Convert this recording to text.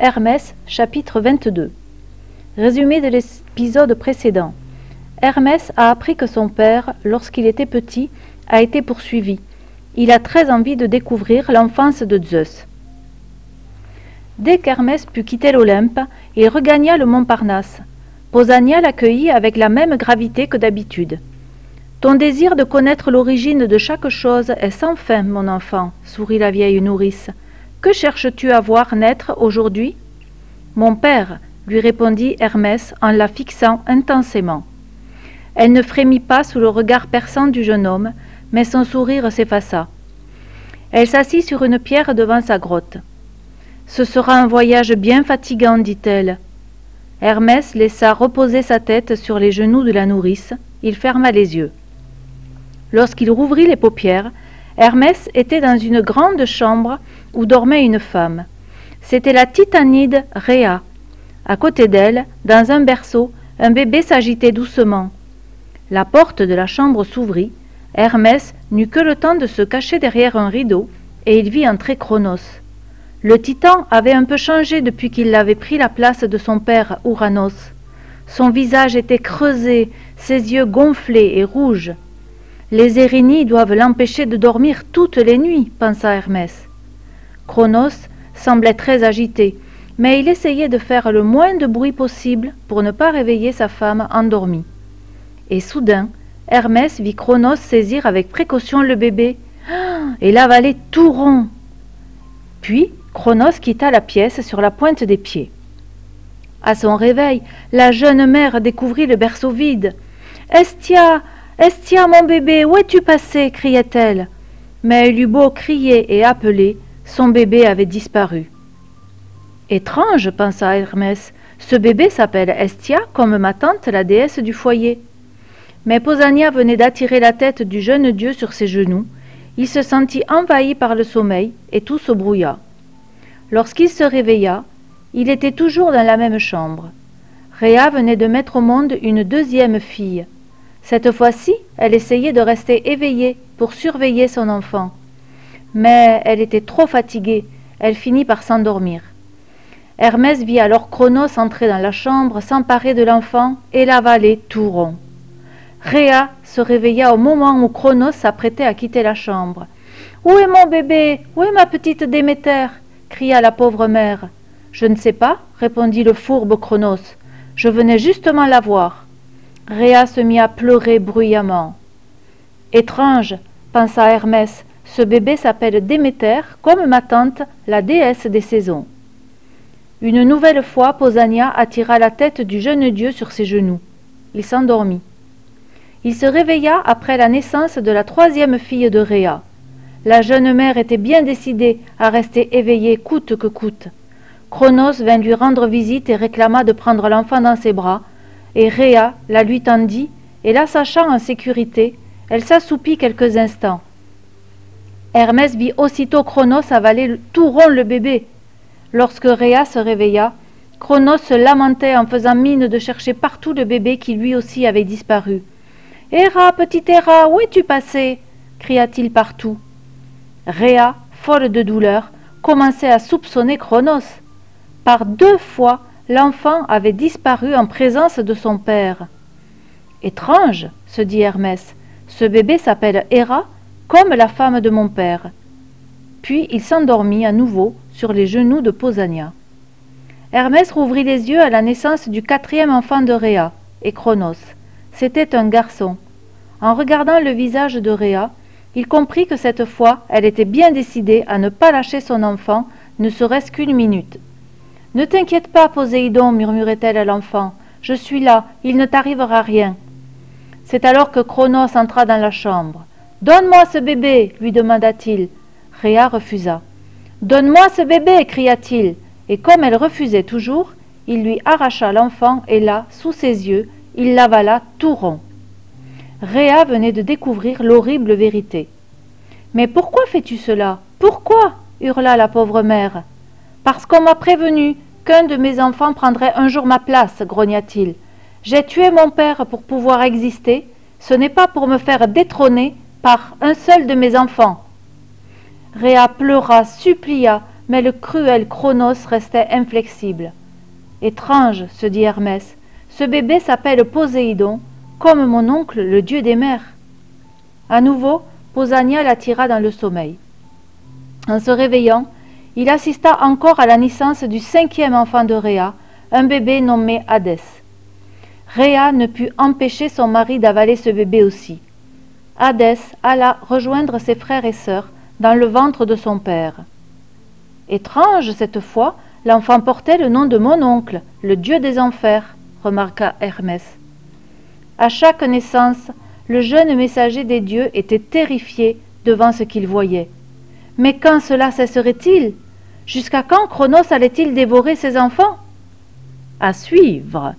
Hermès, chapitre 22 Résumé de l'épisode précédent. Hermès a appris que son père, lorsqu'il était petit, a été poursuivi. Il a très envie de découvrir l'enfance de Zeus. Dès qu'Hermès put quitter l'Olympe, il regagna le mont Parnasse. Posania l'accueillit avec la même gravité que d'habitude. Ton désir de connaître l'origine de chaque chose est sans fin, mon enfant, sourit la vieille nourrice. Que cherches-tu à voir naître aujourd'hui? Mon père, lui répondit Hermès en la fixant intensément. Elle ne frémit pas sous le regard perçant du jeune homme, mais son sourire s'effaça. Elle s'assit sur une pierre devant sa grotte. Ce sera un voyage bien fatigant, dit-elle. Hermès laissa reposer sa tête sur les genoux de la nourrice. Il ferma les yeux. Lorsqu'il rouvrit les paupières, Hermès était dans une grande chambre où dormait une femme. C'était la titanide Rhea. À côté d'elle, dans un berceau, un bébé s'agitait doucement. La porte de la chambre s'ouvrit. Hermès n'eut que le temps de se cacher derrière un rideau, et il vit entrer Cronos. Le titan avait un peu changé depuis qu'il avait pris la place de son père Ouranos. Son visage était creusé, ses yeux gonflés et rouges. Les Érénies doivent l'empêcher de dormir toutes les nuits, pensa Hermès. Cronos semblait très agité, mais il essayait de faire le moins de bruit possible pour ne pas réveiller sa femme endormie. Et soudain, Hermès vit Cronos saisir avec précaution le bébé et l'avaler tout rond. Puis Cronos quitta la pièce sur la pointe des pieds. À son réveil, la jeune mère découvrit le berceau vide. Estia Estia, mon bébé, où es-tu passé criait-elle. Mais il eut beau crier et appeler, son bébé avait disparu. Étrange, pensa Hermès, ce bébé s'appelle Estia comme ma tante, la déesse du foyer. Mais Posania venait d'attirer la tête du jeune dieu sur ses genoux. Il se sentit envahi par le sommeil et tout se brouilla. Lorsqu'il se réveilla, il était toujours dans la même chambre. Rhea venait de mettre au monde une deuxième fille. Cette fois-ci, elle essayait de rester éveillée pour surveiller son enfant. Mais elle était trop fatiguée, elle finit par s'endormir. Hermès vit alors Cronos entrer dans la chambre, s'emparer de l'enfant et l'avaler tout rond. Rhea se réveilla au moment où Cronos s'apprêtait à quitter la chambre. Où est mon bébé? Où est ma petite Déméter? cria la pauvre mère. Je ne sais pas, répondit le fourbe Cronos. Je venais justement la voir. Rhea se mit à pleurer bruyamment. Étrange, pensa Hermès, ce bébé s'appelle Déméter, comme ma tante, la déesse des saisons. Une nouvelle fois, Posania attira la tête du jeune dieu sur ses genoux. Il s'endormit. Il se réveilla après la naissance de la troisième fille de Rhea. La jeune mère était bien décidée à rester éveillée coûte que coûte. Cronos vint lui rendre visite et réclama de prendre l'enfant dans ses bras, et Rhea la lui tendit, et la sachant en sécurité, elle s'assoupit quelques instants. Hermès vit aussitôt Cronos avaler tout rond le bébé. Lorsque Rhea se réveilla, Cronos se lamentait en faisant mine de chercher partout le bébé qui lui aussi avait disparu. Héra, petite Héra, où es-tu passé? cria-t-il partout. Rhea, folle de douleur, commençait à soupçonner Cronos. Par deux fois, l'enfant avait disparu en présence de son père. Étrange, se dit Hermès, ce bébé s'appelle Héra, comme la femme de mon père. Puis il s'endormit à nouveau sur les genoux de Posania. Hermès rouvrit les yeux à la naissance du quatrième enfant de Rhea, et Cronos. C'était un garçon. En regardant le visage de Rhea, il comprit que cette fois elle était bien décidée à ne pas lâcher son enfant, ne serait-ce qu'une minute. Ne t'inquiète pas, Poséidon, murmurait-elle à l'enfant. Je suis là, il ne t'arrivera rien. C'est alors que Cronos entra dans la chambre. Donne-moi ce bébé, lui demanda-t-il. Rhea refusa. Donne-moi ce bébé, cria-t-il. Et comme elle refusait toujours, il lui arracha l'enfant et là, sous ses yeux, il l'avala tout rond. Rhea venait de découvrir l'horrible vérité. Mais pourquoi fais-tu cela? Pourquoi? hurla la pauvre mère. Parce qu'on m'a prévenu qu'un de mes enfants prendrait un jour ma place, grogna-t-il. J'ai tué mon père pour pouvoir exister, ce n'est pas pour me faire détrôner par un seul de mes enfants. Réa pleura, supplia, mais le cruel Chronos restait inflexible. Étrange, se dit Hermès, ce bébé s'appelle Poséidon, comme mon oncle, le dieu des mers. À nouveau, Posania l'attira dans le sommeil. En se réveillant, il assista encore à la naissance du cinquième enfant de Rhea, un bébé nommé Hadès. Rhea ne put empêcher son mari d'avaler ce bébé aussi. Hadès alla rejoindre ses frères et sœurs dans le ventre de son père. Étrange cette fois, l'enfant portait le nom de mon oncle, le dieu des enfers, remarqua Hermès. À chaque naissance, le jeune messager des dieux était terrifié devant ce qu'il voyait. Mais quand cela cesserait-il? Jusqu'à quand Chronos allait-il dévorer ses enfants? À suivre